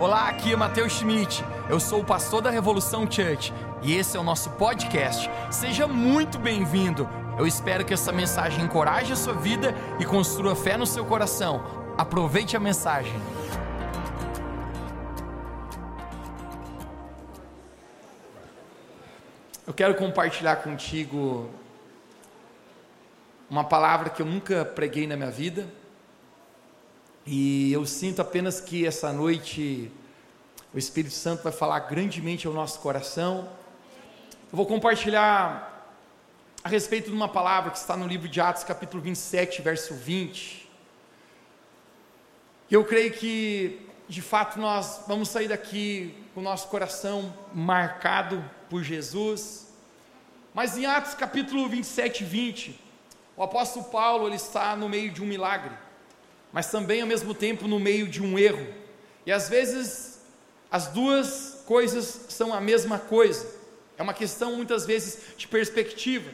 Olá, aqui é Matheus Schmidt. Eu sou o pastor da Revolução Church e esse é o nosso podcast. Seja muito bem-vindo. Eu espero que essa mensagem encoraje a sua vida e construa fé no seu coração. Aproveite a mensagem. Eu quero compartilhar contigo uma palavra que eu nunca preguei na minha vida e eu sinto apenas que essa noite o Espírito Santo vai falar grandemente ao nosso coração. Eu vou compartilhar a respeito de uma palavra que está no livro de Atos, capítulo 27, verso 20. Eu creio que, de fato, nós vamos sair daqui com o nosso coração marcado por Jesus. Mas em Atos, capítulo 27, 20, o apóstolo Paulo ele está no meio de um milagre mas também ao mesmo tempo no meio de um erro. E às vezes as duas coisas são a mesma coisa. É uma questão muitas vezes de perspectiva.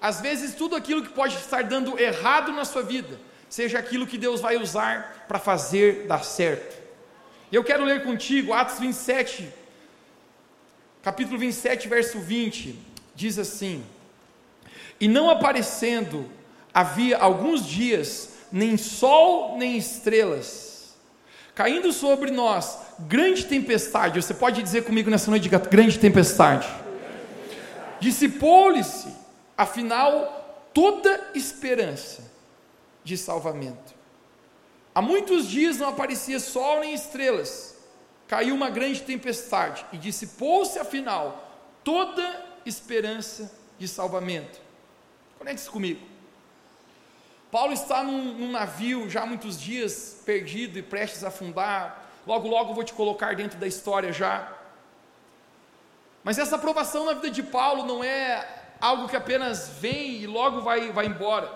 Às vezes tudo aquilo que pode estar dando errado na sua vida, seja aquilo que Deus vai usar para fazer dar certo. Eu quero ler contigo Atos 27, capítulo 27, verso 20, diz assim: E não aparecendo havia alguns dias nem sol nem estrelas. Caindo sobre nós, grande tempestade. Você pode dizer comigo nessa noite, grande tempestade. Dissipou-lhe-se, afinal, toda esperança de salvamento. Há muitos dias não aparecia sol nem estrelas. Caiu uma grande tempestade e dissipou-se, afinal, toda esperança de salvamento. Conecte-se comigo. Paulo está num, num, navio já há muitos dias, perdido e prestes a afundar. Logo, logo vou te colocar dentro da história já. Mas essa aprovação na vida de Paulo não é algo que apenas vem e logo vai, vai embora.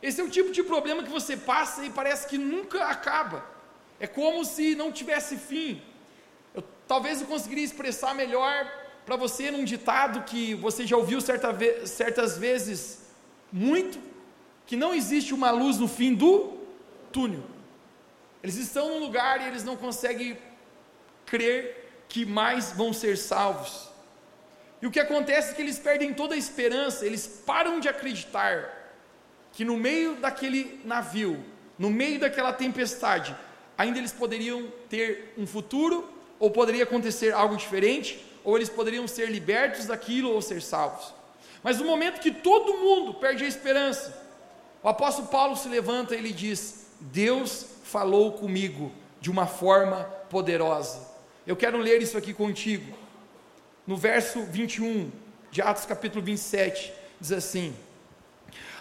Esse é o tipo de problema que você passa e parece que nunca acaba. É como se não tivesse fim. Eu, talvez eu conseguiria expressar melhor para você num ditado que você já ouviu certa ve certas vezes muito, que não existe uma luz no fim do túnel. Eles estão num lugar e eles não conseguem crer que mais vão ser salvos. E o que acontece é que eles perdem toda a esperança, eles param de acreditar que no meio daquele navio, no meio daquela tempestade, ainda eles poderiam ter um futuro, ou poderia acontecer algo diferente, ou eles poderiam ser libertos daquilo ou ser salvos. Mas no momento que todo mundo perde a esperança, o apóstolo Paulo se levanta e ele diz: Deus falou comigo de uma forma poderosa. Eu quero ler isso aqui contigo. No verso 21 de Atos capítulo 27, diz assim: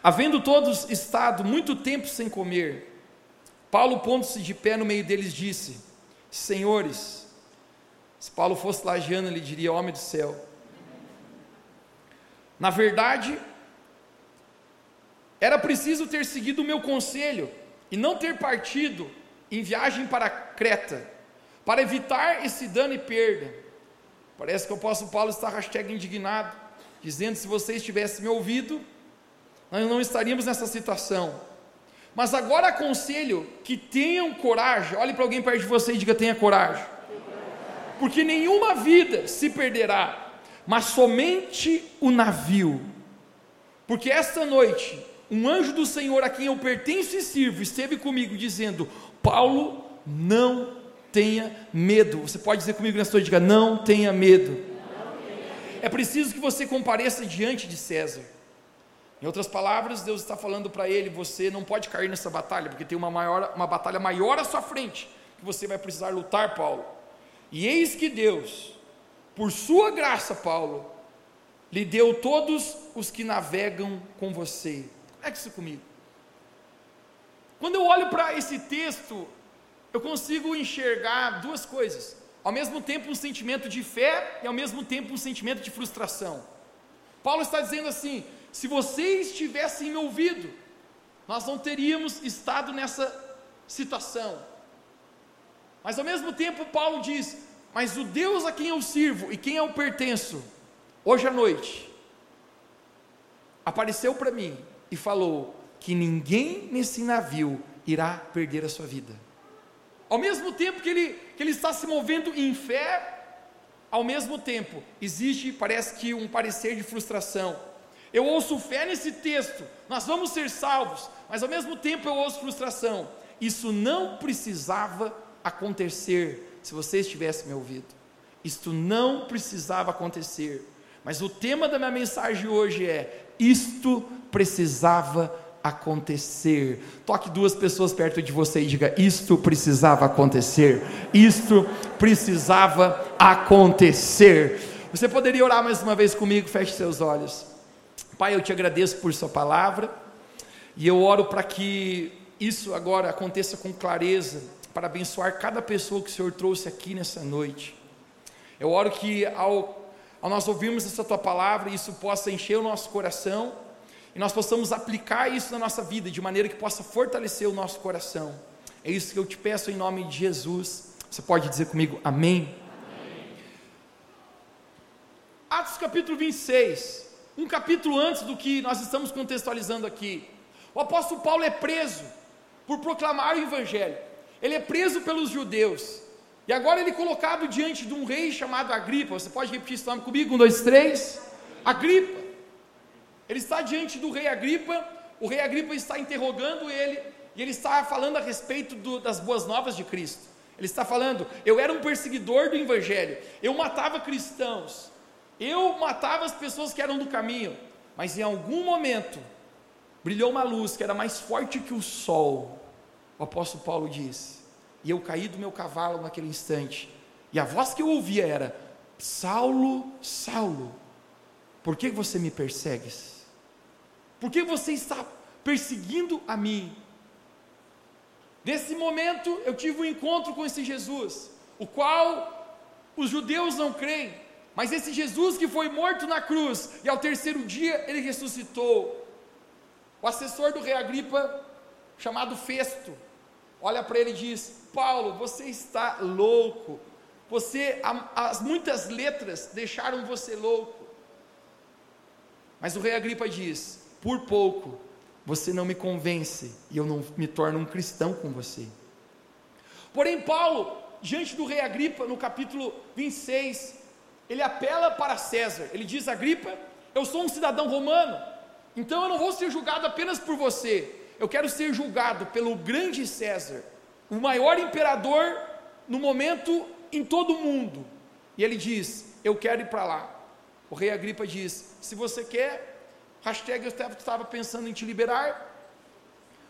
Havendo todos estado muito tempo sem comer, Paulo, pondo-se de pé no meio deles, disse: Senhores, se Paulo fosse lagiano, ele diria: Homem do céu. Na verdade, era preciso ter seguido o meu conselho e não ter partido em viagem para Creta, para evitar esse dano e perda. Parece que o apóstolo Paulo está hashtag indignado, dizendo: se vocês tivessem me ouvido, nós não estaríamos nessa situação. Mas agora aconselho que tenham coragem. Olhe para alguém perto de você e diga: tenha coragem. Porque nenhuma vida se perderá, mas somente o navio. Porque esta noite um anjo do Senhor a quem eu pertenço e sirvo esteve comigo dizendo: Paulo, não tenha medo. Você pode dizer comigo nessa diga: não tenha medo. É preciso que você compareça diante de César. Em outras palavras, Deus está falando para ele: você não pode cair nessa batalha, porque tem uma, maior, uma batalha maior à sua frente, que você vai precisar lutar, Paulo. E eis que Deus, por sua graça, Paulo, lhe deu todos os que navegam com você. Isso comigo. Quando eu olho para esse texto, eu consigo enxergar duas coisas. Ao mesmo tempo, um sentimento de fé e ao mesmo tempo, um sentimento de frustração. Paulo está dizendo assim: se vocês tivessem me ouvido, nós não teríamos estado nessa situação. Mas ao mesmo tempo, Paulo diz: Mas o Deus a quem eu sirvo e quem eu pertenço, hoje à noite, apareceu para mim e falou que ninguém nesse navio irá perder a sua vida. Ao mesmo tempo que ele, que ele está se movendo em fé, ao mesmo tempo existe, parece que, um parecer de frustração. Eu ouço fé nesse texto, nós vamos ser salvos, mas ao mesmo tempo eu ouço frustração. Isso não precisava acontecer se você estivesse me ouvindo. Isto não precisava acontecer. Mas o tema da minha mensagem hoje é: isto precisava acontecer. Toque duas pessoas perto de você e diga: Isto precisava acontecer. Isto precisava acontecer. Você poderia orar mais uma vez comigo? Feche seus olhos. Pai, eu te agradeço por Sua palavra e eu oro para que isso agora aconteça com clareza, para abençoar cada pessoa que o Senhor trouxe aqui nessa noite. Eu oro que ao, ao nós ouvirmos essa Tua palavra, isso possa encher o nosso coração e nós possamos aplicar isso na nossa vida de maneira que possa fortalecer o nosso coração. É isso que eu te peço em nome de Jesus. Você pode dizer comigo amém? amém. Atos capítulo 26, um capítulo antes do que nós estamos contextualizando aqui. O apóstolo Paulo é preso por proclamar o evangelho. Ele é preso pelos judeus. E agora ele é colocado diante de um rei chamado Agripa. Você pode repetir esse nome comigo? Um, dois, três. Agripa. Ele está diante do rei Agripa. O rei Agripa está interrogando ele. E ele está falando a respeito do, das boas novas de Cristo. Ele está falando: eu era um perseguidor do evangelho. Eu matava cristãos. Eu matava as pessoas que eram do caminho, mas em algum momento brilhou uma luz que era mais forte que o sol. O apóstolo Paulo diz: E eu caí do meu cavalo naquele instante, e a voz que eu ouvia era: Saulo, Saulo, por que você me persegues? Por que você está perseguindo a mim? Nesse momento eu tive um encontro com esse Jesus, o qual os judeus não creem, mas esse Jesus que foi morto na cruz e ao terceiro dia ele ressuscitou. O assessor do rei Agripa, chamado Festo, olha para ele e diz: Paulo, você está louco. Você, as muitas letras deixaram você louco. Mas o rei Agripa diz: Por pouco você não me convence e eu não me torno um cristão com você. Porém, Paulo, diante do rei Agripa, no capítulo 26, ele apela para César. Ele diz: Agripa, eu sou um cidadão romano, então eu não vou ser julgado apenas por você, eu quero ser julgado pelo grande César, o maior imperador no momento em todo o mundo. E ele diz: Eu quero ir para lá. O rei Agripa diz: Se você quer, hashtag eu estava pensando em te liberar.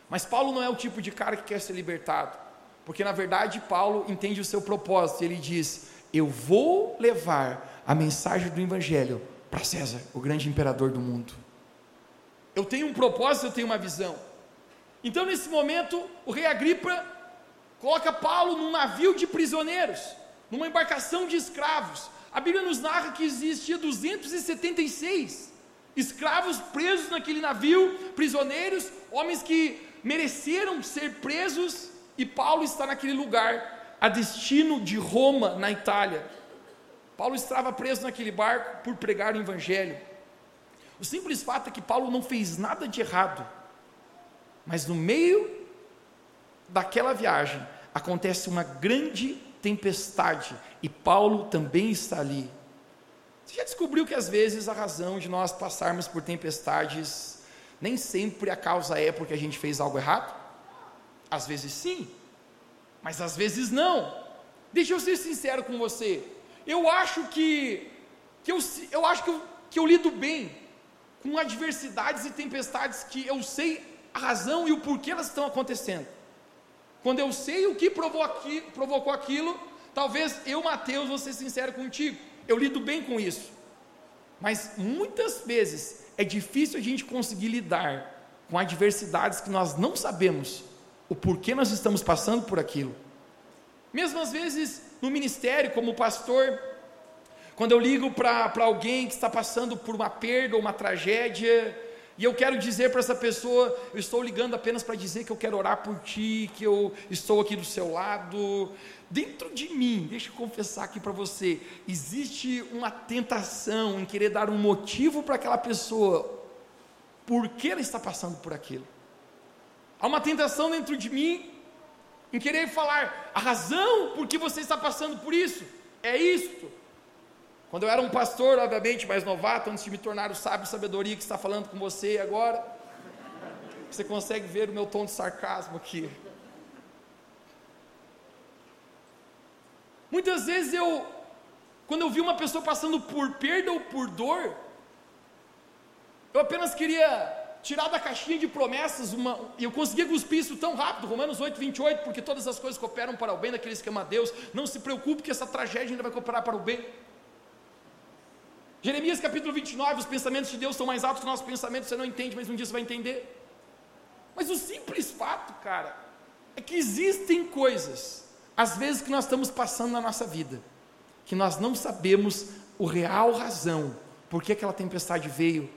Mas Paulo não é o tipo de cara que quer ser libertado, porque na verdade Paulo entende o seu propósito. Ele diz: Eu vou levar a mensagem do Evangelho para César, o grande imperador do mundo. Eu tenho um propósito, eu tenho uma visão. Então, nesse momento, o rei Agripa coloca Paulo num navio de prisioneiros, numa embarcação de escravos. A Bíblia nos narra que existia 276 escravos presos naquele navio, prisioneiros, homens que mereceram ser presos, e Paulo está naquele lugar, a destino de Roma, na Itália. Paulo estava preso naquele barco por pregar o Evangelho. O simples fato é que Paulo não fez nada de errado, mas no meio daquela viagem acontece uma grande tempestade e Paulo também está ali. Você já descobriu que às vezes a razão de nós passarmos por tempestades nem sempre a causa é porque a gente fez algo errado? Às vezes sim, mas às vezes não. Deixa eu ser sincero com você. Eu acho que, que eu, eu acho que eu, que eu lido bem com adversidades e tempestades que eu sei a razão e o porquê elas estão acontecendo. Quando eu sei o que provocou, aqui, provocou aquilo, talvez eu, Mateus, vou ser sincero contigo, eu lido bem com isso. Mas muitas vezes é difícil a gente conseguir lidar com adversidades que nós não sabemos o porquê nós estamos passando por aquilo. Mesmo às vezes no ministério, como pastor, quando eu ligo para alguém que está passando por uma perda ou uma tragédia, e eu quero dizer para essa pessoa, eu estou ligando apenas para dizer que eu quero orar por ti, que eu estou aqui do seu lado. Dentro de mim, deixa eu confessar aqui para você, existe uma tentação em querer dar um motivo para aquela pessoa, por que ela está passando por aquilo. Há uma tentação dentro de mim em querer falar a razão por que você está passando por isso é isto. Quando eu era um pastor, obviamente, mais novato, antes de me tornar o sábio sabedoria que está falando com você agora, você consegue ver o meu tom de sarcasmo aqui. Muitas vezes eu, quando eu vi uma pessoa passando por perda ou por dor, eu apenas queria tirar da caixinha de promessas uma, eu conseguia cuspir isso tão rápido, Romanos 8, 28, porque todas as coisas cooperam para o bem daqueles que amam a Deus, não se preocupe que essa tragédia ainda vai cooperar para o bem. Jeremias capítulo 29, os pensamentos de Deus são mais altos que os nossos pensamentos, você não entende, mas um dia você vai entender. Mas o simples fato, cara, é que existem coisas, às vezes que nós estamos passando na nossa vida, que nós não sabemos o real razão, por que aquela tempestade veio.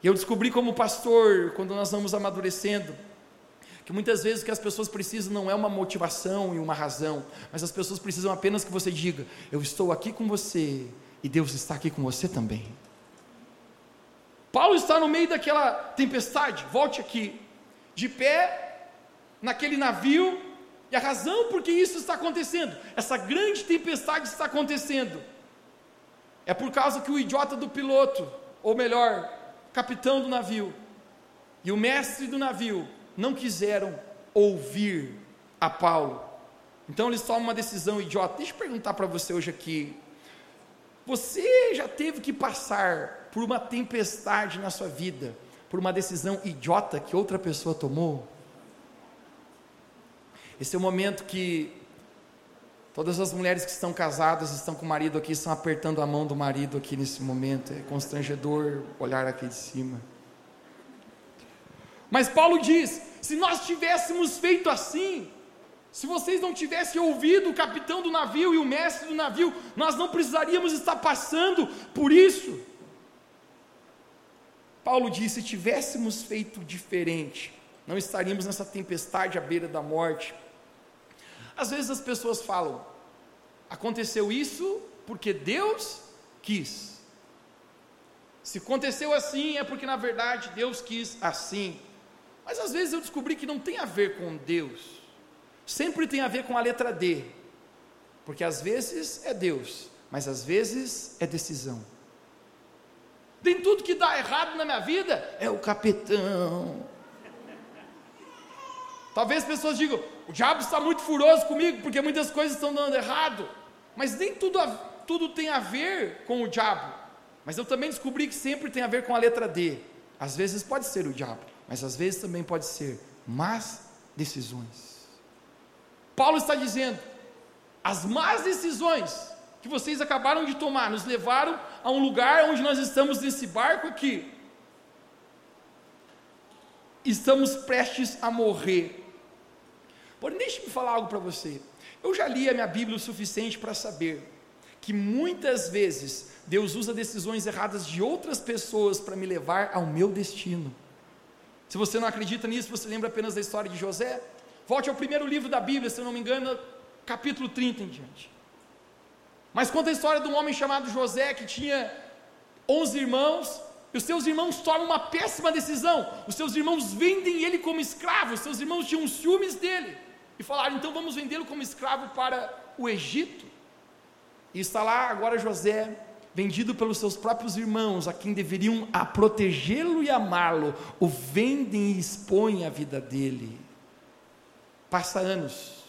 E eu descobri como pastor, quando nós vamos amadurecendo, que muitas vezes o que as pessoas precisam não é uma motivação e uma razão, mas as pessoas precisam apenas que você diga: Eu estou aqui com você, e Deus está aqui com você também. Paulo está no meio daquela tempestade, volte aqui, de pé, naquele navio, e a razão por que isso está acontecendo, essa grande tempestade está acontecendo, é por causa que o idiota do piloto, ou melhor, capitão do navio, e o mestre do navio não quiseram ouvir a Paulo. Então eles tomam uma decisão idiota. Deixa eu perguntar para você hoje aqui: você já teve que passar por uma tempestade na sua vida, por uma decisão idiota que outra pessoa tomou? Esse é o momento que todas as mulheres que estão casadas, estão com o marido aqui, estão apertando a mão do marido aqui nesse momento. É constrangedor olhar aqui de cima. Mas Paulo diz: se nós tivéssemos feito assim, se vocês não tivessem ouvido o capitão do navio e o mestre do navio, nós não precisaríamos estar passando por isso. Paulo disse: se tivéssemos feito diferente, não estaríamos nessa tempestade à beira da morte. Às vezes as pessoas falam: aconteceu isso porque Deus quis. Se aconteceu assim, é porque na verdade Deus quis assim. Mas às vezes eu descobri que não tem a ver com Deus sempre tem a ver com a letra D, porque às vezes é Deus, mas às vezes é decisão. Tem tudo que dá errado na minha vida é o capitão. Talvez pessoas digam: o diabo está muito furioso comigo porque muitas coisas estão dando errado. Mas nem tudo, tudo tem a ver com o diabo. Mas eu também descobri que sempre tem a ver com a letra D. Às vezes pode ser o diabo, mas às vezes também pode ser más decisões. Paulo está dizendo: as más decisões que vocês acabaram de tomar nos levaram a um lugar onde nós estamos nesse barco aqui. Estamos prestes a morrer. Porém, deixe-me falar algo para você. Eu já li a minha Bíblia o suficiente para saber que muitas vezes Deus usa decisões erradas de outras pessoas para me levar ao meu destino. Se você não acredita nisso, você lembra apenas da história de José? Volte ao primeiro livro da Bíblia, se não me engano, capítulo 30 em diante. Mas conta a história de um homem chamado José que tinha 11 irmãos, e os seus irmãos tomam uma péssima decisão. Os seus irmãos vendem ele como escravo, os seus irmãos tinham ciúmes dele. E falaram: então vamos vendê-lo como escravo para o Egito. E está lá agora José, vendido pelos seus próprios irmãos, a quem deveriam a protegê-lo e amá-lo, o vendem e expõem a vida dele. Passa anos,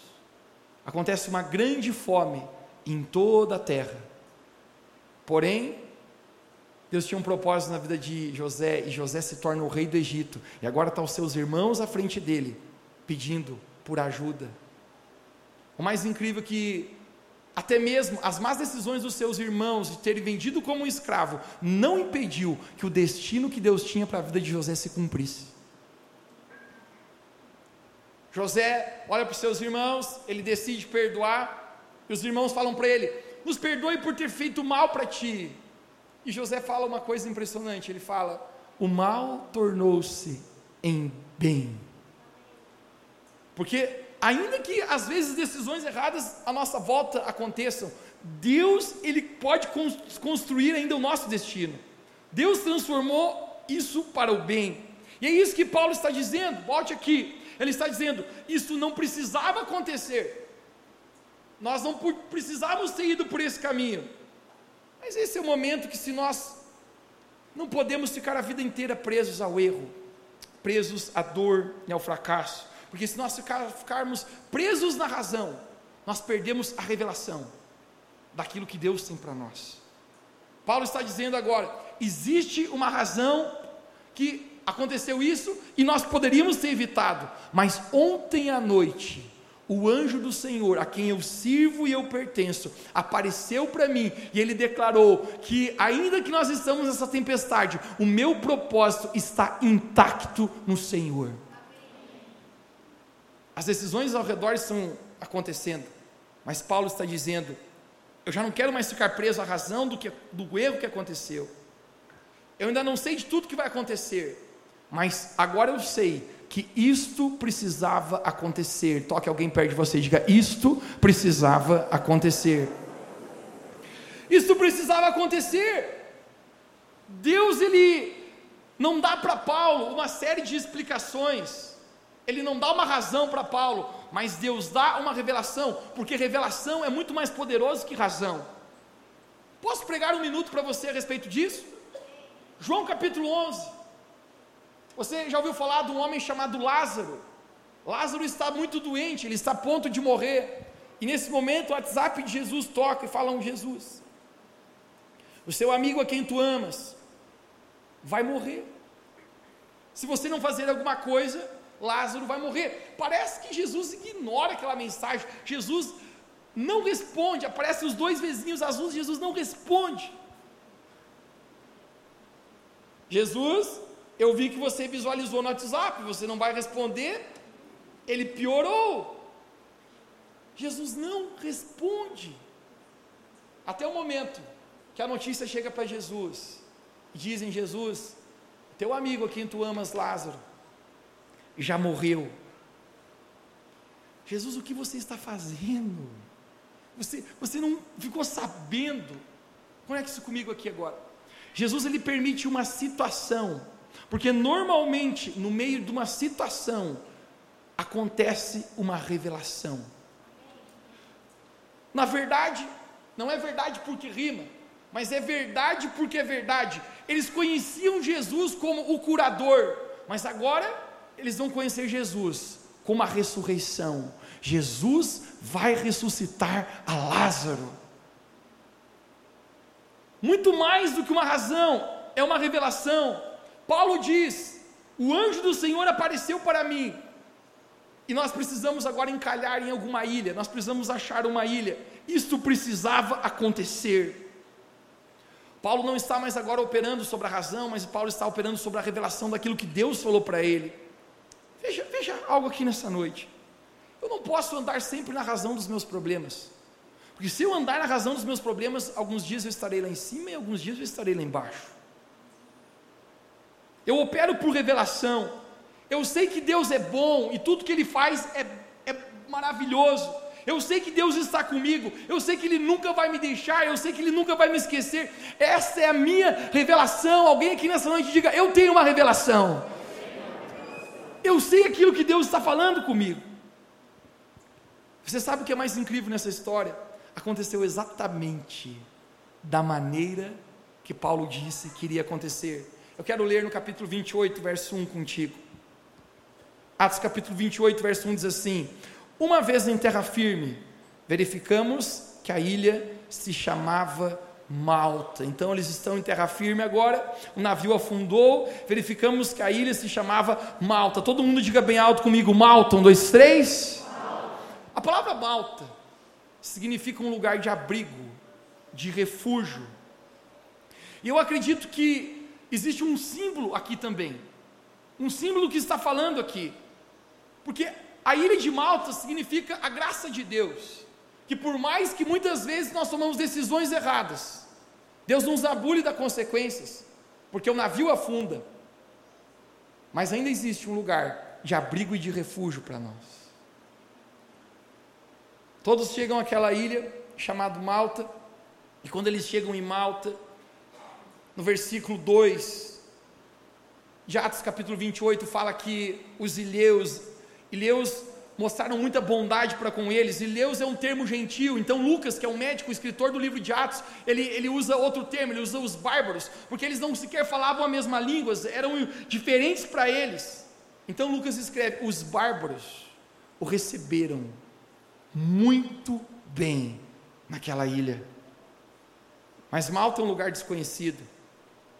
acontece uma grande fome em toda a terra. Porém, Deus tinha um propósito na vida de José, e José se torna o rei do Egito, e agora estão os seus irmãos à frente dele, pedindo por ajuda. O mais incrível é que, até mesmo as más decisões dos seus irmãos de terem vendido como um escravo, não impediu que o destino que Deus tinha para a vida de José se cumprisse. José olha para os seus irmãos, ele decide perdoar, e os irmãos falam para ele: Nos perdoe por ter feito mal para ti. E José fala uma coisa impressionante: ele fala, o mal tornou-se em bem. Porque, ainda que às vezes decisões erradas à nossa volta aconteçam, Deus ele pode construir ainda o nosso destino. Deus transformou isso para o bem. E é isso que Paulo está dizendo. Volte aqui Ele está dizendo: isso não precisava acontecer. Nós não precisávamos ter ido por esse caminho. Mas esse é o momento que, se nós não podemos ficar a vida inteira presos ao erro, presos à dor e ao fracasso, porque se nós ficarmos presos na razão, nós perdemos a revelação daquilo que Deus tem para nós. Paulo está dizendo agora: existe uma razão que aconteceu isso e nós poderíamos ter evitado, mas ontem à noite, o anjo do Senhor, a quem eu sirvo e eu pertenço, apareceu para mim e ele declarou que, ainda que nós estamos nessa tempestade, o meu propósito está intacto no Senhor. As decisões ao redor estão acontecendo, mas Paulo está dizendo: eu já não quero mais ficar preso à razão do, que, do erro que aconteceu. Eu ainda não sei de tudo que vai acontecer, mas agora eu sei que isto precisava acontecer. Toque alguém perto de você e diga: Isto precisava acontecer. Isto precisava acontecer. Deus, ele não dá para Paulo uma série de explicações, ele não dá uma razão para Paulo, mas Deus dá uma revelação, porque revelação é muito mais poderoso que razão. Posso pregar um minuto para você a respeito disso? João capítulo 11. Você já ouviu falar de um homem chamado Lázaro? Lázaro está muito doente, ele está a ponto de morrer. E nesse momento o WhatsApp de Jesus toca e fala um Jesus. O seu amigo a quem tu amas vai morrer. Se você não fazer alguma coisa, Lázaro vai morrer. Parece que Jesus ignora aquela mensagem. Jesus não responde. Aparecem os dois vizinhos azuis, Jesus não responde. Jesus, eu vi que você visualizou no WhatsApp, você não vai responder. Ele piorou. Jesus não responde. Até o momento que a notícia chega para Jesus. Dizem, Jesus, teu amigo a quem tu amas, Lázaro, já morreu. Jesus, o que você está fazendo? Você, você não ficou sabendo? Conecte isso comigo aqui agora. Jesus ele permite uma situação, porque normalmente no meio de uma situação acontece uma revelação. Na verdade, não é verdade porque rima, mas é verdade porque é verdade. Eles conheciam Jesus como o curador, mas agora eles vão conhecer Jesus como a ressurreição. Jesus vai ressuscitar a Lázaro. Muito mais do que uma razão, é uma revelação. Paulo diz: O anjo do Senhor apareceu para mim. E nós precisamos agora encalhar em alguma ilha, nós precisamos achar uma ilha. Isto precisava acontecer. Paulo não está mais agora operando sobre a razão, mas Paulo está operando sobre a revelação daquilo que Deus falou para ele. Veja, veja algo aqui nessa noite. Eu não posso andar sempre na razão dos meus problemas. Porque se eu andar na razão dos meus problemas, alguns dias eu estarei lá em cima e alguns dias eu estarei lá embaixo. Eu opero por revelação. Eu sei que Deus é bom e tudo que Ele faz é, é maravilhoso. Eu sei que Deus está comigo, eu sei que Ele nunca vai me deixar, eu sei que Ele nunca vai me esquecer. Essa é a minha revelação. Alguém aqui nessa noite diga: Eu tenho uma revelação. Eu sei aquilo que Deus está falando comigo. Você sabe o que é mais incrível nessa história? Aconteceu exatamente da maneira que Paulo disse que iria acontecer. Eu quero ler no capítulo 28, verso 1 contigo. Atos capítulo 28, verso 1 diz assim: Uma vez em terra firme, verificamos que a ilha se chamava Malta. Então eles estão em terra firme agora. O navio afundou. Verificamos que a ilha se chamava Malta. Todo mundo diga bem alto comigo: Malta. Um, dois, três. Malta. A palavra Malta significa um lugar de abrigo, de refúgio. E eu acredito que existe um símbolo aqui também. Um símbolo que está falando aqui. Porque a ilha de Malta significa a graça de Deus. Que por mais que muitas vezes nós tomamos decisões erradas, Deus nos abule das consequências, porque o navio afunda. Mas ainda existe um lugar de abrigo e de refúgio para nós. Todos chegam àquela ilha chamada Malta, e quando eles chegam em Malta, no versículo 2 de Atos capítulo 28, fala que os ilheus Leus mostraram muita bondade para com eles. Leus é um termo gentil, então Lucas, que é um médico, escritor do livro de Atos, ele, ele usa outro termo, ele usa os bárbaros, porque eles não sequer falavam a mesma língua, eram diferentes para eles. Então Lucas escreve: os bárbaros o receberam muito bem naquela ilha. Mas Malta é um lugar desconhecido,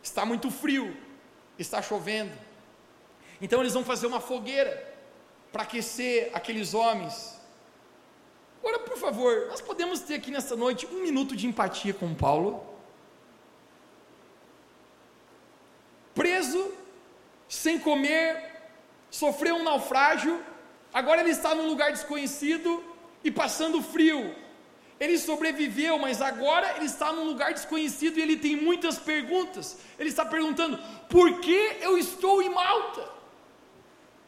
está muito frio, está chovendo. Então eles vão fazer uma fogueira para aquecer aqueles homens. Agora, por favor, nós podemos ter aqui nessa noite um minuto de empatia com Paulo? Preso, sem comer, sofreu um naufrágio, agora ele está num lugar desconhecido e passando frio. Ele sobreviveu, mas agora ele está num lugar desconhecido e ele tem muitas perguntas. Ele está perguntando: por que eu estou em Malta?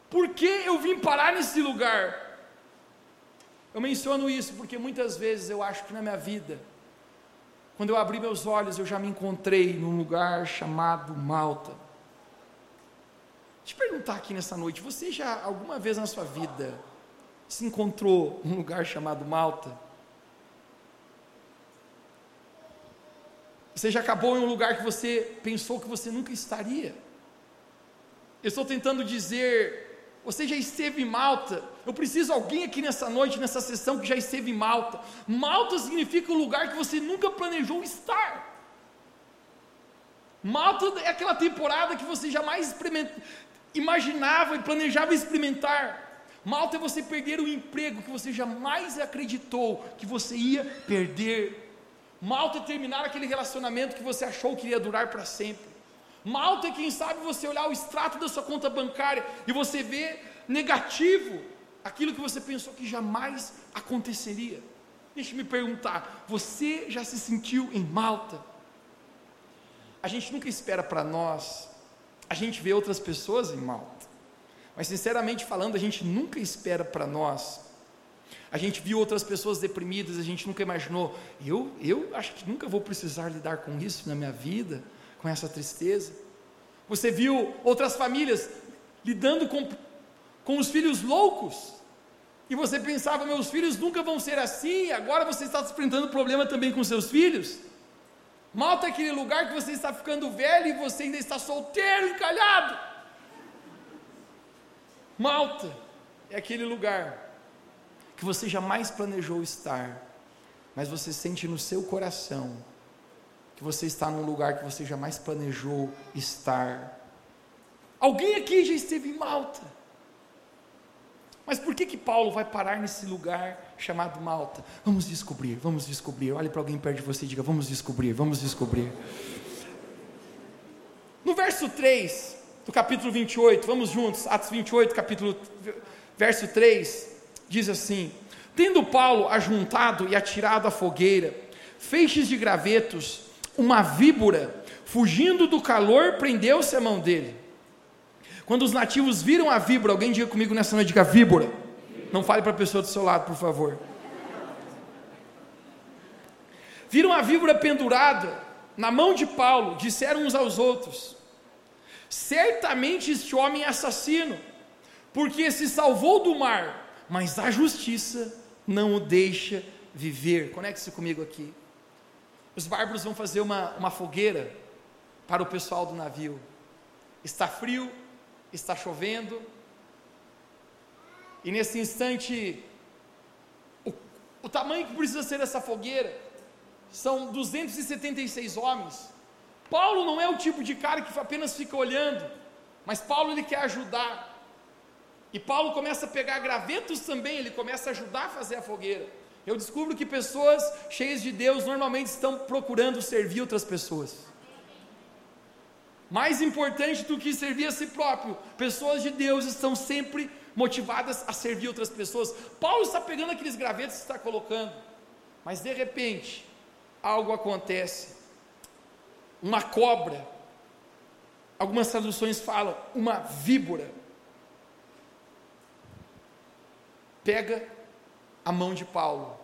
Por que eu vim parar nesse lugar? Eu menciono isso porque muitas vezes eu acho que na minha vida, quando eu abri meus olhos, eu já me encontrei num lugar chamado Malta. Eu perguntar aqui nessa noite: você já alguma vez na sua vida se encontrou num lugar chamado Malta? Você já acabou em um lugar que você pensou que você nunca estaria? Eu estou tentando dizer você já esteve em Malta? Eu preciso de alguém aqui nessa noite, nessa sessão, que já esteve em Malta. Malta significa o lugar que você nunca planejou estar. Malta é aquela temporada que você jamais imaginava e planejava experimentar. Malta é você perder o emprego que você jamais acreditou que você ia perder. Malta é terminar aquele relacionamento que você achou que iria durar para sempre. Malta é quem sabe você olhar o extrato da sua conta bancária e você vê negativo aquilo que você pensou que jamais aconteceria. Deixe-me perguntar: você já se sentiu em Malta? A gente nunca espera para nós, a gente vê outras pessoas em Malta, mas sinceramente falando, a gente nunca espera para nós. A gente viu outras pessoas deprimidas, a gente nunca imaginou, eu, eu acho que nunca vou precisar lidar com isso na minha vida com essa tristeza. Você viu outras famílias lidando com, com os filhos loucos. E você pensava, meus filhos nunca vão ser assim, agora você está enfrentando problema também com seus filhos. Malta é aquele lugar que você está ficando velho e você ainda está solteiro, encalhado. Malta é aquele lugar que você jamais planejou estar, mas você sente no seu coração que você está num lugar que você jamais planejou estar. Alguém aqui já esteve em Malta. Mas por que que Paulo vai parar nesse lugar chamado Malta? Vamos descobrir, vamos descobrir. Olhe para alguém perto de você e diga: Vamos descobrir, vamos descobrir. No verso 3 do capítulo 28, vamos juntos, Atos 28, capítulo, verso 3, diz assim: Tendo Paulo ajuntado e atirado à fogueira feixes de gravetos uma víbora, fugindo do calor, prendeu-se a mão dele. Quando os nativos viram a víbora, alguém diga comigo nessa noite, diga víbora. Não fale para a pessoa do seu lado, por favor. Viram a víbora pendurada na mão de Paulo, disseram uns aos outros: Certamente este homem é assassino, porque se salvou do mar, mas a justiça não o deixa viver. Conecte-se comigo aqui. Os bárbaros vão fazer uma, uma fogueira para o pessoal do navio. Está frio, está chovendo, e nesse instante, o, o tamanho que precisa ser essa fogueira são 276 homens. Paulo não é o tipo de cara que apenas fica olhando, mas Paulo ele quer ajudar. E Paulo começa a pegar gravetos também, ele começa a ajudar a fazer a fogueira. Eu descubro que pessoas cheias de Deus normalmente estão procurando servir outras pessoas. Mais importante do que servir a si próprio, pessoas de Deus estão sempre motivadas a servir outras pessoas. Paulo está pegando aqueles gravetos e está colocando, mas de repente, algo acontece. Uma cobra, algumas traduções falam, uma víbora, pega a mão de Paulo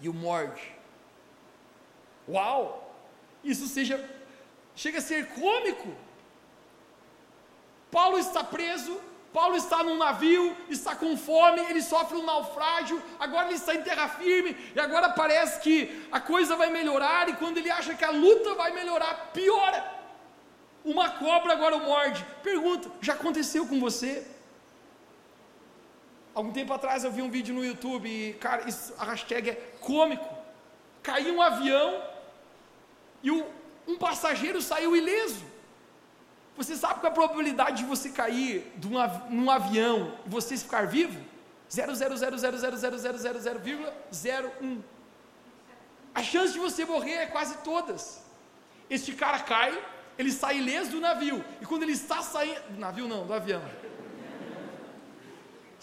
e o morde. Uau! Isso seja, chega a ser cômico. Paulo está preso, Paulo está num navio, está com fome, ele sofre um naufrágio, agora ele está em terra firme, e agora parece que a coisa vai melhorar, e quando ele acha que a luta vai melhorar, piora. Uma cobra agora o morde. Pergunta: já aconteceu com você? Algum tempo atrás eu vi um vídeo no YouTube, e cara, isso, a hashtag é cômico. Caiu um avião e o, um passageiro saiu ileso. Você sabe qual é a probabilidade de você cair de um, num avião e você ficar vivo? 0,0000000,01. A chance de você morrer é quase todas. Este cara cai, ele sai ileso do navio. E quando ele está saindo. Do navio não, do avião.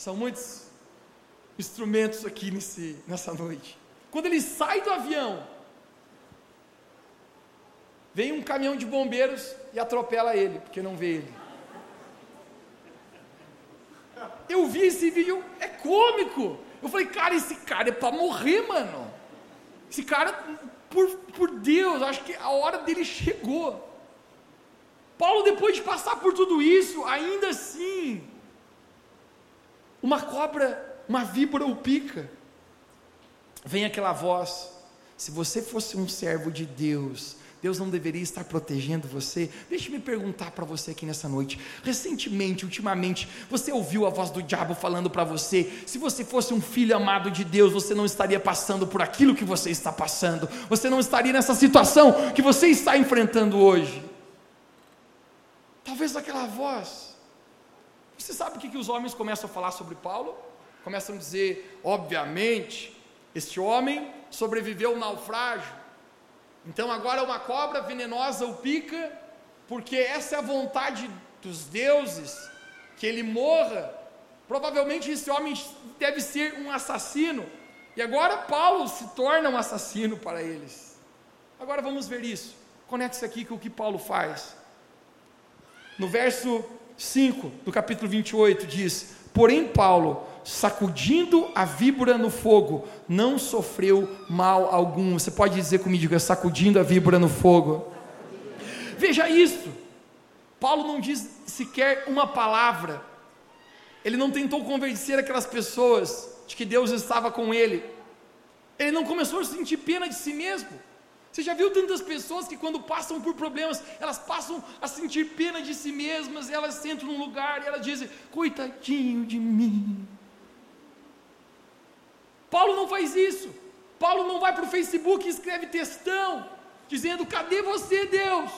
São muitos instrumentos aqui nesse, nessa noite. Quando ele sai do avião, Vem um caminhão de bombeiros e atropela ele, porque não vê ele. Eu vi esse vídeo, é cômico. Eu falei, cara, esse cara é para morrer, mano. Esse cara, por, por Deus, acho que a hora dele chegou. Paulo, depois de passar por tudo isso, ainda assim, uma cobra, uma víbora o pica. Vem aquela voz: se você fosse um servo de Deus, Deus não deveria estar protegendo você? Deixe-me perguntar para você aqui nessa noite. Recentemente, ultimamente, você ouviu a voz do diabo falando para você: se você fosse um filho amado de Deus, você não estaria passando por aquilo que você está passando, você não estaria nessa situação que você está enfrentando hoje. Talvez aquela voz. Você sabe o que, que os homens começam a falar sobre Paulo? Começam a dizer, obviamente, este homem sobreviveu ao naufrágio então agora uma cobra venenosa o pica, porque essa é a vontade dos deuses, que ele morra. Provavelmente esse homem deve ser um assassino. E agora Paulo se torna um assassino para eles. Agora vamos ver isso. Conecte-se aqui com o que Paulo faz. No verso 5 do capítulo 28 diz: Porém, Paulo, sacudindo a víbora no fogo, não sofreu mal algum. Você pode dizer comigo, sacudindo a víbora no fogo. Veja isso. Paulo não diz sequer uma palavra. Ele não tentou convencer aquelas pessoas de que Deus estava com ele. Ele não começou a sentir pena de si mesmo. Você já viu tantas pessoas que quando passam por problemas, elas passam a sentir pena de si mesmas, elas sentam num lugar e elas dizem: "Coitadinho de mim". Paulo não faz isso. Paulo não vai para o Facebook e escreve textão, dizendo: Cadê você, Deus?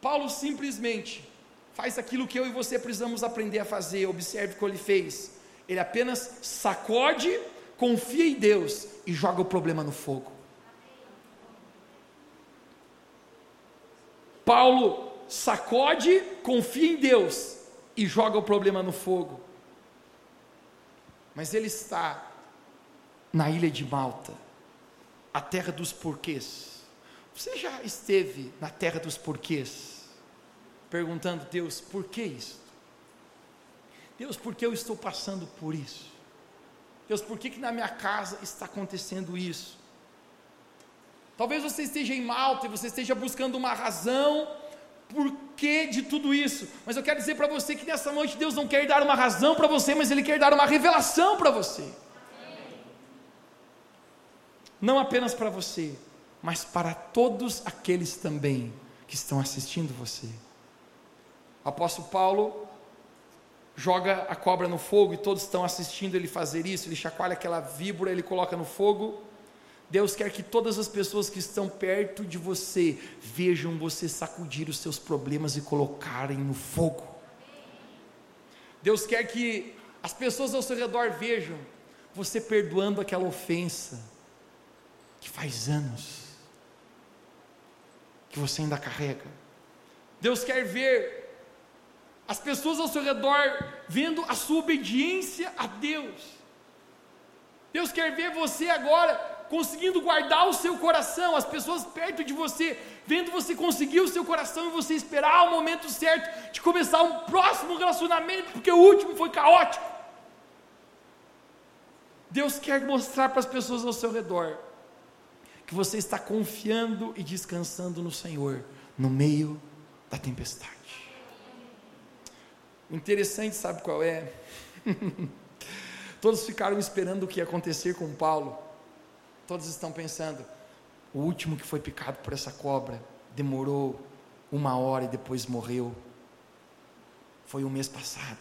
Paulo simplesmente faz aquilo que eu e você precisamos aprender a fazer. Observe o que ele fez. Ele apenas sacode, confia em Deus e joga o problema no fogo. Paulo sacode, confia em Deus e joga o problema no fogo mas ele está na ilha de Malta, a terra dos porquês. Você já esteve na terra dos porquês? Perguntando, Deus, por que isso? Deus, por que eu estou passando por isso? Deus, por que, que na minha casa está acontecendo isso? Talvez você esteja em Malta e você esteja buscando uma razão porquê de tudo isso. Mas eu quero dizer para você que nessa noite Deus não quer dar uma razão para você, mas Ele quer dar uma revelação para você. Não apenas para você, mas para todos aqueles também que estão assistindo você. O apóstolo Paulo joga a cobra no fogo e todos estão assistindo ele fazer isso. Ele chacoalha aquela víbora, ele coloca no fogo Deus quer que todas as pessoas que estão perto de você vejam você sacudir os seus problemas e colocarem no fogo. Deus quer que as pessoas ao seu redor vejam você perdoando aquela ofensa que faz anos que você ainda carrega. Deus quer ver as pessoas ao seu redor vendo a sua obediência a Deus. Deus quer ver você agora conseguindo guardar o seu coração, as pessoas perto de você, vendo você conseguir o seu coração e você esperar o momento certo de começar um próximo relacionamento, porque o último foi caótico. Deus quer mostrar para as pessoas ao seu redor que você está confiando e descansando no Senhor no meio da tempestade. Interessante, sabe qual é? Todos ficaram esperando o que ia acontecer com Paulo. Todos estão pensando: o último que foi picado por essa cobra demorou uma hora e depois morreu. Foi o mês passado.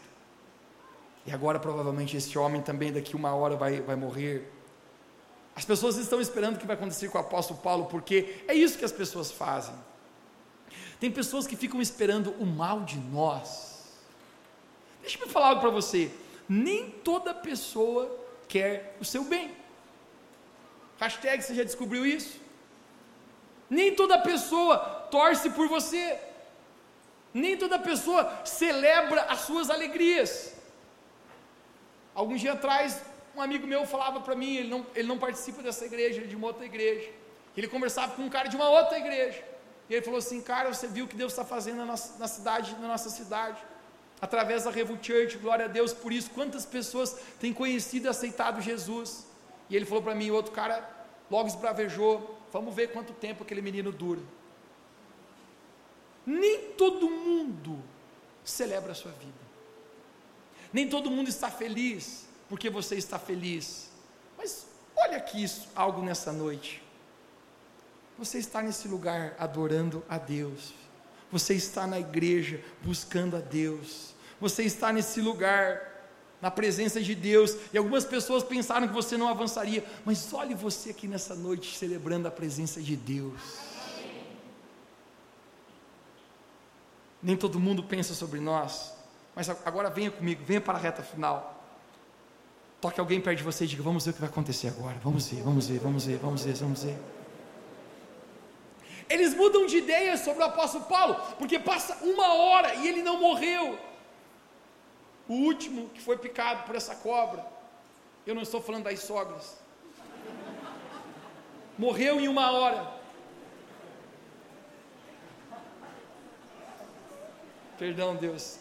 E agora provavelmente esse homem também daqui uma hora vai, vai morrer. As pessoas estão esperando o que vai acontecer com o apóstolo Paulo, porque é isso que as pessoas fazem. Tem pessoas que ficam esperando o mal de nós. Deixa eu falar algo para você. Nem toda pessoa quer o seu bem. Hashtag, você já descobriu isso? Nem toda pessoa torce por você. Nem toda pessoa celebra as suas alegrias. Alguns dias atrás, um amigo meu falava para mim, ele não, ele não participa dessa igreja, ele é de uma outra igreja. Ele conversava com um cara de uma outra igreja. E ele falou assim: Cara, você viu o que Deus está fazendo na, nossa, na cidade, na nossa cidade, através da Revo Church, glória a Deus por isso. Quantas pessoas têm conhecido e aceitado Jesus? E ele falou para mim: outro cara logo esbravejou, vamos ver quanto tempo aquele menino dura. Nem todo mundo celebra a sua vida. Nem todo mundo está feliz porque você está feliz. Mas olha aqui isso, algo nessa noite. Você está nesse lugar adorando a Deus. Você está na igreja buscando a Deus. Você está nesse lugar na presença de Deus. E algumas pessoas pensaram que você não avançaria, mas olhe você aqui nessa noite celebrando a presença de Deus. Nem todo mundo pensa sobre nós, mas agora venha comigo, venha para a reta final. Toque alguém perto de você e diga: Vamos ver o que vai acontecer agora. Vamos ver, vamos ver, vamos ver, vamos ver, vamos ver. Eles mudam de ideia sobre o apóstolo Paulo, porque passa uma hora e ele não morreu. O último que foi picado por essa cobra, eu não estou falando das sogras, morreu em uma hora. Perdão, Deus.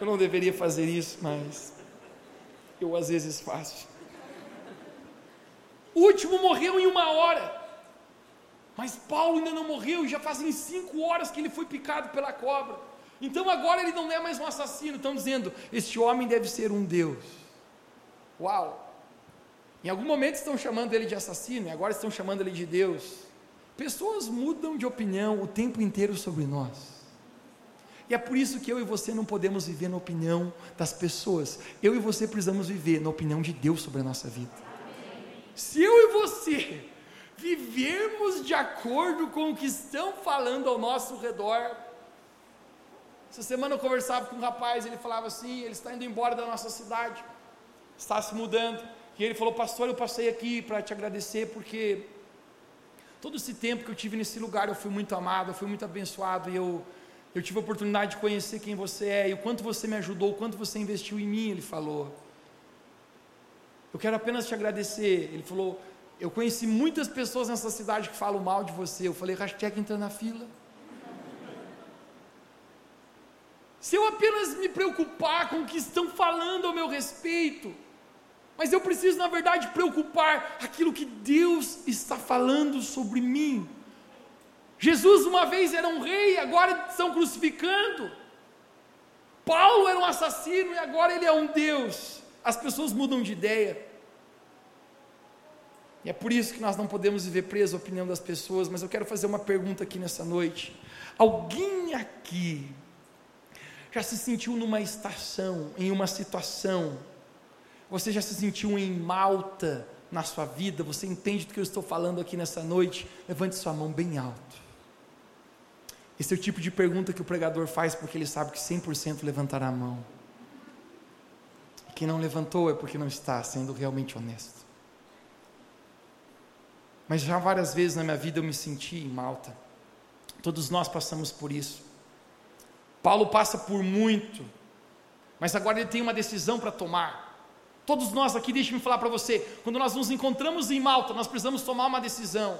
Eu não deveria fazer isso, mas eu às vezes faço. O último morreu em uma hora. Mas Paulo ainda não morreu e já fazem cinco horas que ele foi picado pela cobra. Então agora ele não é mais um assassino. Estão dizendo: este homem deve ser um Deus. Uau! Em algum momento estão chamando ele de assassino e agora estão chamando ele de Deus. Pessoas mudam de opinião o tempo inteiro sobre nós. E é por isso que eu e você não podemos viver na opinião das pessoas. Eu e você precisamos viver na opinião de Deus sobre a nossa vida. Se eu e você vivermos de acordo com o que estão falando ao nosso redor. Essa semana eu conversava com um rapaz, ele falava assim: ele está indo embora da nossa cidade, está se mudando. E ele falou: Pastor, eu passei aqui para te agradecer, porque todo esse tempo que eu tive nesse lugar eu fui muito amado, eu fui muito abençoado e eu eu tive a oportunidade de conhecer quem você é e o quanto você me ajudou, o quanto você investiu em mim, ele falou. Eu quero apenas te agradecer. Ele falou: Eu conheci muitas pessoas nessa cidade que falam mal de você. Eu falei: hashtag entra na fila. Se eu apenas me preocupar com o que estão falando ao meu respeito, mas eu preciso, na verdade, preocupar aquilo que Deus está falando sobre mim. Jesus uma vez era um rei, agora estão crucificando. Paulo era um assassino e agora ele é um Deus. As pessoas mudam de ideia. E é por isso que nós não podemos viver presos à opinião das pessoas, mas eu quero fazer uma pergunta aqui nessa noite. Alguém aqui já se sentiu numa estação, em uma situação, você já se sentiu em Malta na sua vida, você entende do que eu estou falando aqui nessa noite? Levante sua mão bem alto. Esse é o tipo de pergunta que o pregador faz porque ele sabe que 100% levantará a mão. Quem não levantou é porque não está sendo realmente honesto. Mas já várias vezes na minha vida eu me senti em Malta. Todos nós passamos por isso. Paulo passa por muito, mas agora ele tem uma decisão para tomar. Todos nós aqui, deixe-me falar para você, quando nós nos encontramos em Malta, nós precisamos tomar uma decisão.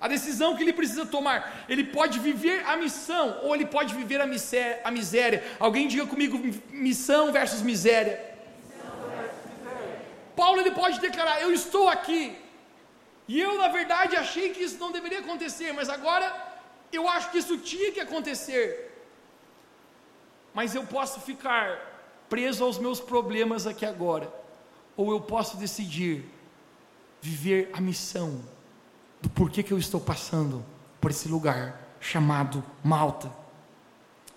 A decisão que ele precisa tomar, ele pode viver a missão ou ele pode viver a miséria. A miséria. Alguém diga comigo missão versus miséria. Paulo ele pode declarar: Eu estou aqui. E eu, na verdade, achei que isso não deveria acontecer, mas agora eu acho que isso tinha que acontecer. Mas eu posso ficar preso aos meus problemas aqui agora, ou eu posso decidir viver a missão do porquê que eu estou passando por esse lugar chamado Malta.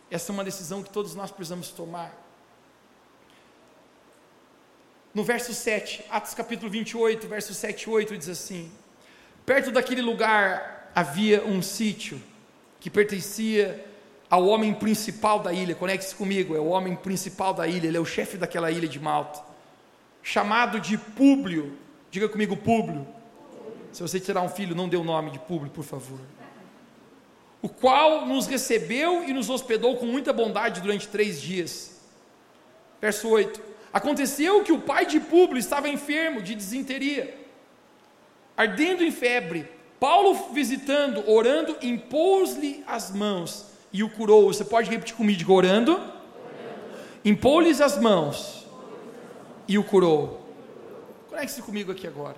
Essa é uma decisão que todos nós precisamos tomar. No verso 7, Atos capítulo 28, verso 7 e 8 diz assim: Perto daquele lugar havia um sítio que pertencia ao homem principal da ilha, conecte-se comigo, é o homem principal da ilha, ele é o chefe daquela ilha de Malta, chamado de Públio, diga comigo Públio, se você tirar um filho, não dê o nome de Públio, por favor, o qual nos recebeu e nos hospedou com muita bondade durante três dias, verso 8, aconteceu que o pai de Públio estava enfermo de desinteria, ardendo em febre, Paulo visitando, orando, impôs-lhe as mãos, e o curou. Você pode repetir comigo, orando? Impôs-lhes as mãos e o curou. Conecte-se comigo aqui agora.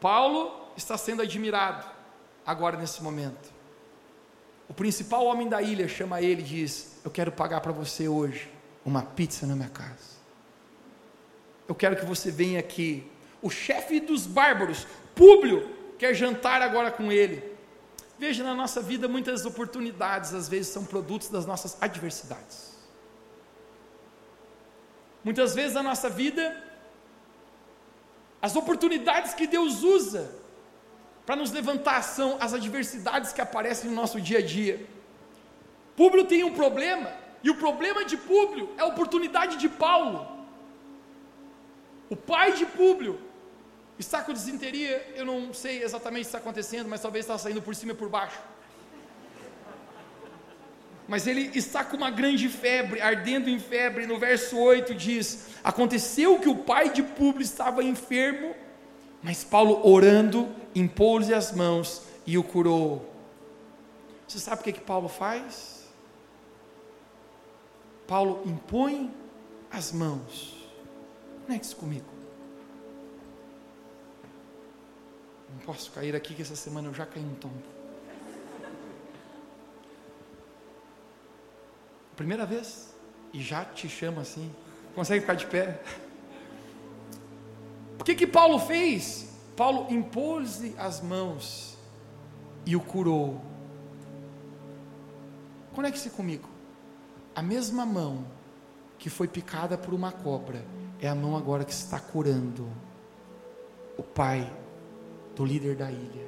Paulo está sendo admirado agora nesse momento. O principal homem da ilha chama ele e diz: Eu quero pagar para você hoje uma pizza na minha casa. Eu quero que você venha aqui. O chefe dos bárbaros, Públio, quer jantar agora com ele. Veja, na nossa vida, muitas oportunidades, às vezes, são produtos das nossas adversidades. Muitas vezes na nossa vida, as oportunidades que Deus usa para nos levantar são as adversidades que aparecem no nosso dia a dia. Públio tem um problema, e o problema de Públio é a oportunidade de Paulo. O pai de Públio Está com desinteria, eu não sei exatamente o que está acontecendo, mas talvez está saindo por cima e por baixo. Mas ele está com uma grande febre, ardendo em febre. No verso 8 diz: Aconteceu que o pai de Públio estava enfermo, mas Paulo, orando, impôs-lhe as mãos e o curou. Você sabe o que, que Paulo faz? Paulo impõe as mãos. Conecte-se comigo. Não posso cair aqui que essa semana eu já caí um tombo. Primeira vez e já te chama assim. Consegue ficar de pé? O que que Paulo fez? Paulo impôs-lhe as mãos e o curou. Conecte-se comigo. A mesma mão que foi picada por uma cobra é a mão agora que está curando. O Pai do líder da ilha.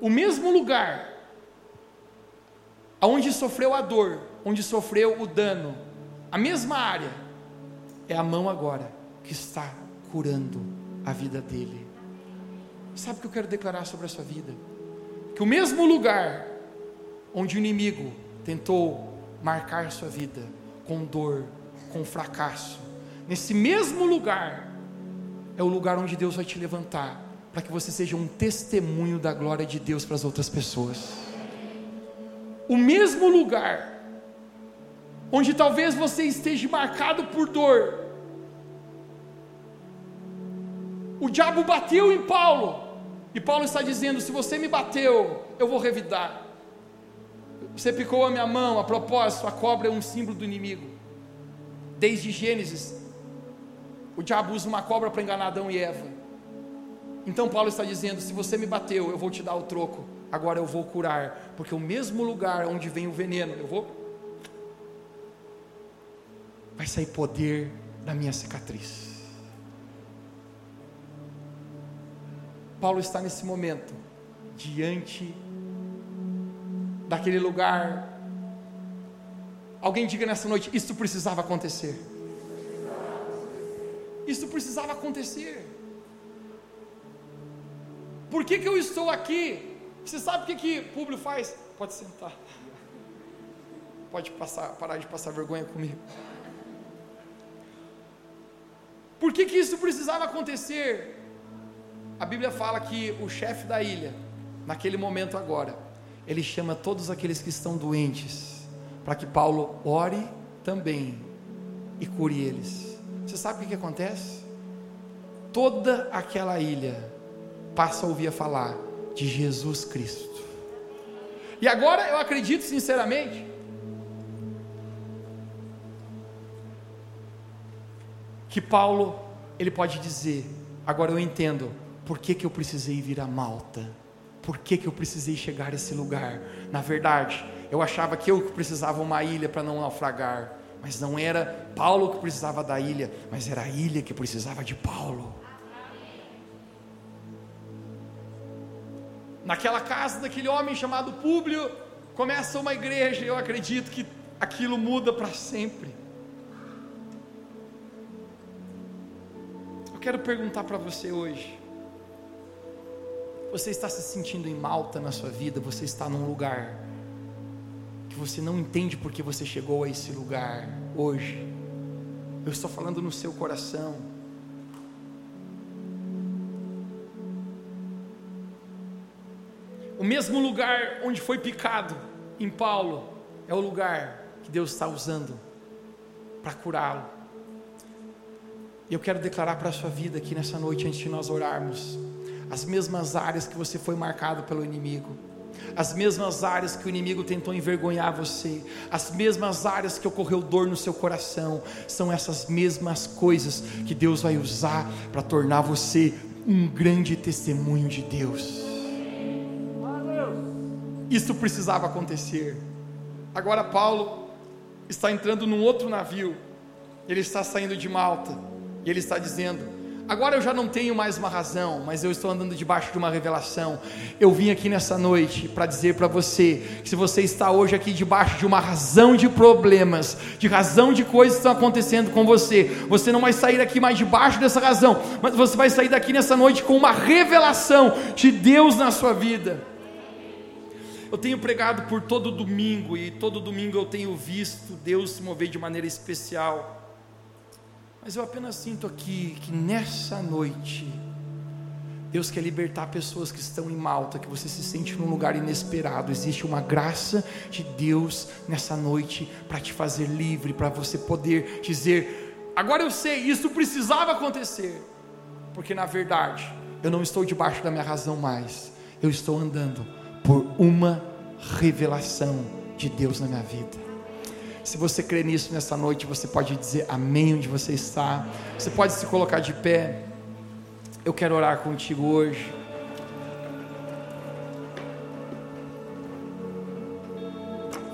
O mesmo lugar onde sofreu a dor, onde sofreu o dano, a mesma área, é a mão agora que está curando a vida dele. Sabe o que eu quero declarar sobre a sua vida? Que o mesmo lugar onde o inimigo tentou marcar sua vida com dor, com fracasso, nesse mesmo lugar é o lugar onde Deus vai te levantar para que você seja um testemunho da glória de Deus para as outras pessoas. O mesmo lugar, onde talvez você esteja marcado por dor, o diabo bateu em Paulo, e Paulo está dizendo: se você me bateu, eu vou revidar. Você picou a minha mão, a propósito, a cobra é um símbolo do inimigo. Desde Gênesis, o diabo usa uma cobra para enganar Adão e Eva. Então Paulo está dizendo: se você me bateu, eu vou te dar o troco. Agora eu vou curar, porque o mesmo lugar onde vem o veneno, eu vou. Vai sair poder da minha cicatriz. Paulo está nesse momento diante daquele lugar. Alguém diga nessa noite: isso precisava acontecer. Isso precisava acontecer. Por que, que eu estou aqui? Você sabe o que, que Públio faz? Pode sentar. Pode passar, parar de passar vergonha comigo. Por que, que isso precisava acontecer? A Bíblia fala que o chefe da ilha, naquele momento agora, ele chama todos aqueles que estão doentes, para que Paulo ore também e cure eles. Você sabe o que, que acontece? Toda aquela ilha passa a ouvir a falar de Jesus Cristo. E agora eu acredito sinceramente que Paulo ele pode dizer: agora eu entendo por que, que eu precisei vir a Malta, por que, que eu precisei chegar a esse lugar. Na verdade, eu achava que eu precisava uma ilha para não naufragar, mas não era Paulo que precisava da ilha, mas era a ilha que precisava de Paulo. Naquela casa daquele homem chamado Públio, começa uma igreja, e eu acredito que aquilo muda para sempre. Eu quero perguntar para você hoje: você está se sentindo em malta na sua vida? Você está num lugar que você não entende porque você chegou a esse lugar hoje? Eu estou falando no seu coração. O mesmo lugar onde foi picado em Paulo é o lugar que Deus está usando para curá-lo. E eu quero declarar para a sua vida aqui nessa noite, antes de nós orarmos, as mesmas áreas que você foi marcado pelo inimigo, as mesmas áreas que o inimigo tentou envergonhar você, as mesmas áreas que ocorreu dor no seu coração, são essas mesmas coisas que Deus vai usar para tornar você um grande testemunho de Deus. Isso precisava acontecer. Agora Paulo está entrando num outro navio. Ele está saindo de Malta. E ele está dizendo: Agora eu já não tenho mais uma razão, mas eu estou andando debaixo de uma revelação. Eu vim aqui nessa noite para dizer para você que se você está hoje aqui debaixo de uma razão de problemas, de razão de coisas que estão acontecendo com você, você não vai sair daqui mais debaixo dessa razão, mas você vai sair daqui nessa noite com uma revelação de Deus na sua vida. Eu tenho pregado por todo domingo e todo domingo eu tenho visto Deus se mover de maneira especial. Mas eu apenas sinto aqui que nessa noite, Deus quer libertar pessoas que estão em Malta, que você se sente num lugar inesperado. Existe uma graça de Deus nessa noite para te fazer livre, para você poder dizer: agora eu sei, isso precisava acontecer, porque na verdade eu não estou debaixo da minha razão mais, eu estou andando por uma revelação de Deus na minha vida. Se você crê nisso nessa noite, você pode dizer amém onde você está. Você pode se colocar de pé. Eu quero orar contigo hoje.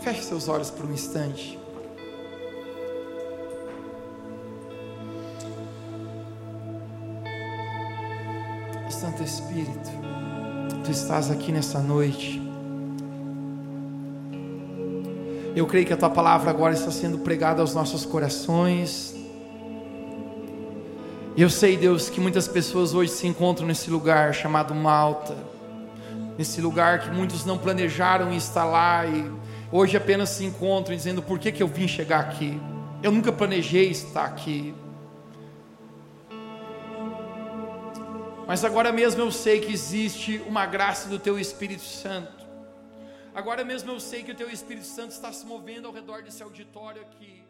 Feche seus olhos por um instante. Santo Espírito, Tu estás aqui nessa noite. Eu creio que a tua palavra agora está sendo pregada aos nossos corações. Eu sei, Deus, que muitas pessoas hoje se encontram nesse lugar chamado Malta, nesse lugar que muitos não planejaram estar lá e hoje apenas se encontram dizendo: por que, que eu vim chegar aqui? Eu nunca planejei estar aqui. Mas agora mesmo eu sei que existe uma graça do Teu Espírito Santo Agora mesmo eu sei que o teu Espírito Santo está se movendo ao redor desse auditório aqui.